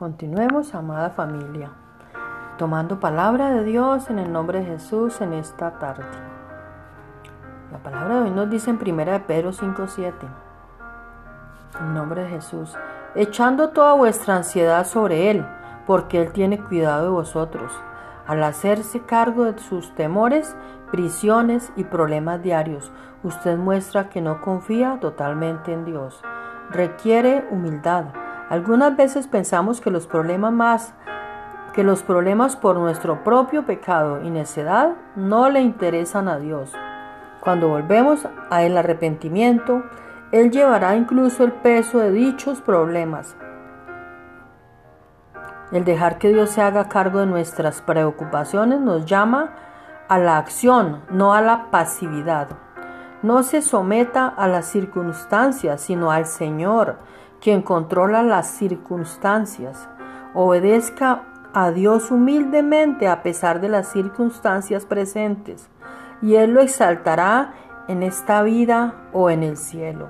Continuemos, amada familia, tomando palabra de Dios en el nombre de Jesús en esta tarde. La palabra de hoy nos dice en 1 de Pedro 5:7, en nombre de Jesús, echando toda vuestra ansiedad sobre Él, porque Él tiene cuidado de vosotros. Al hacerse cargo de sus temores, prisiones y problemas diarios, usted muestra que no confía totalmente en Dios. Requiere humildad algunas veces pensamos que los problemas más que los problemas por nuestro propio pecado y necedad no le interesan a Dios. Cuando volvemos al arrepentimiento, Él llevará incluso el peso de dichos problemas. El dejar que Dios se haga cargo de nuestras preocupaciones nos llama a la acción, no a la pasividad. No se someta a las circunstancias, sino al Señor, quien controla las circunstancias. Obedezca a Dios humildemente a pesar de las circunstancias presentes, y Él lo exaltará en esta vida o en el cielo.